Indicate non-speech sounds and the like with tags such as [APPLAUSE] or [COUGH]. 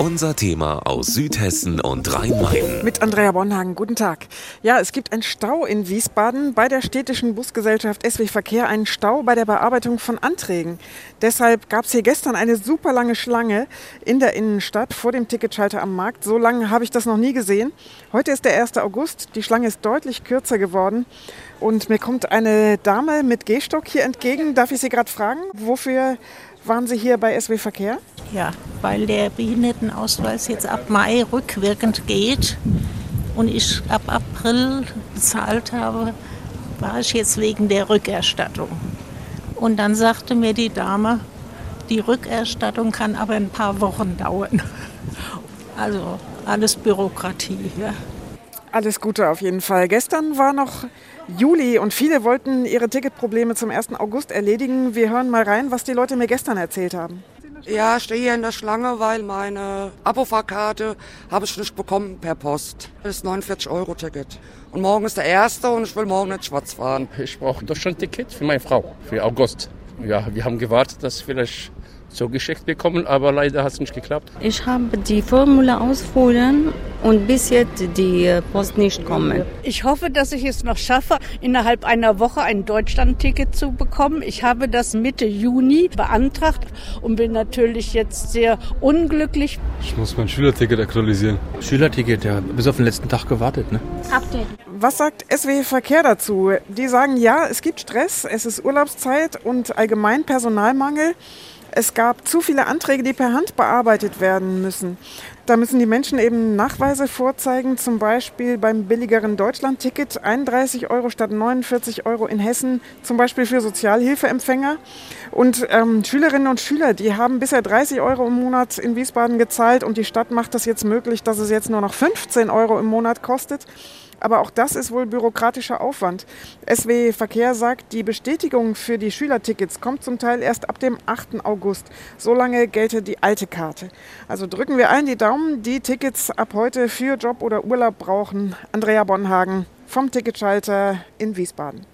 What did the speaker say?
Unser Thema aus Südhessen und Rhein-Main. Mit Andrea Bonhagen, guten Tag. Ja, es gibt einen Stau in Wiesbaden bei der städtischen Busgesellschaft SW Verkehr, einen Stau bei der Bearbeitung von Anträgen. Deshalb gab es hier gestern eine super lange Schlange in der Innenstadt vor dem Ticketschalter am Markt. So lange habe ich das noch nie gesehen. Heute ist der 1. August, die Schlange ist deutlich kürzer geworden. Und mir kommt eine Dame mit Gehstock hier entgegen. Darf ich Sie gerade fragen, wofür waren Sie hier bei SW Verkehr? Ja, weil der Behindertenausweis jetzt ab Mai rückwirkend geht und ich ab April bezahlt habe, war ich jetzt wegen der Rückerstattung. Und dann sagte mir die Dame, die Rückerstattung kann aber ein paar Wochen dauern. [LAUGHS] Also alles Bürokratie. Ja. Alles Gute auf jeden Fall. Gestern war noch Juli und viele wollten ihre Ticketprobleme zum 1. August erledigen. Wir hören mal rein, was die Leute mir gestern erzählt haben. Ja, ich stehe hier in der Schlange, weil meine Abofahrkarte habe ich nicht bekommen per Post. Das ist 49 Euro Ticket. Und morgen ist der erste und ich will morgen nicht schwarz fahren. Ich brauche doch schon ein Ticket für meine Frau, für August. Ja, wir haben gewartet, dass vielleicht so geschickt bekommen, aber leider hat es nicht geklappt. Ich habe die Formula ausfüllen und bis jetzt die Post nicht kommen. Ich hoffe, dass ich es noch schaffe, innerhalb einer Woche ein Deutschland-Ticket zu bekommen. Ich habe das Mitte Juni beantragt und bin natürlich jetzt sehr unglücklich. Ich muss mein Schülerticket aktualisieren. Schülerticket, ja, bis auf den letzten Tag gewartet. Ne? Update. Was sagt SW Verkehr dazu? Die sagen, ja, es gibt Stress, es ist Urlaubszeit und allgemein Personalmangel. Es gab zu viele Anträge, die per Hand bearbeitet werden müssen. Da müssen die Menschen eben Nachweise vorzeigen, zum Beispiel beim billigeren Deutschland-Ticket 31 Euro statt 49 Euro in Hessen, zum Beispiel für Sozialhilfeempfänger. Und ähm, Schülerinnen und Schüler, die haben bisher 30 Euro im Monat in Wiesbaden gezahlt und die Stadt macht das jetzt möglich, dass es jetzt nur noch 15 Euro im Monat kostet. Aber auch das ist wohl bürokratischer Aufwand. SW Verkehr sagt, die Bestätigung für die Schülertickets kommt zum Teil erst ab dem 8. August. Solange gelte die alte Karte. Also drücken wir allen die Daumen, die Tickets ab heute für Job oder Urlaub brauchen. Andrea Bonhagen vom Ticketschalter in Wiesbaden.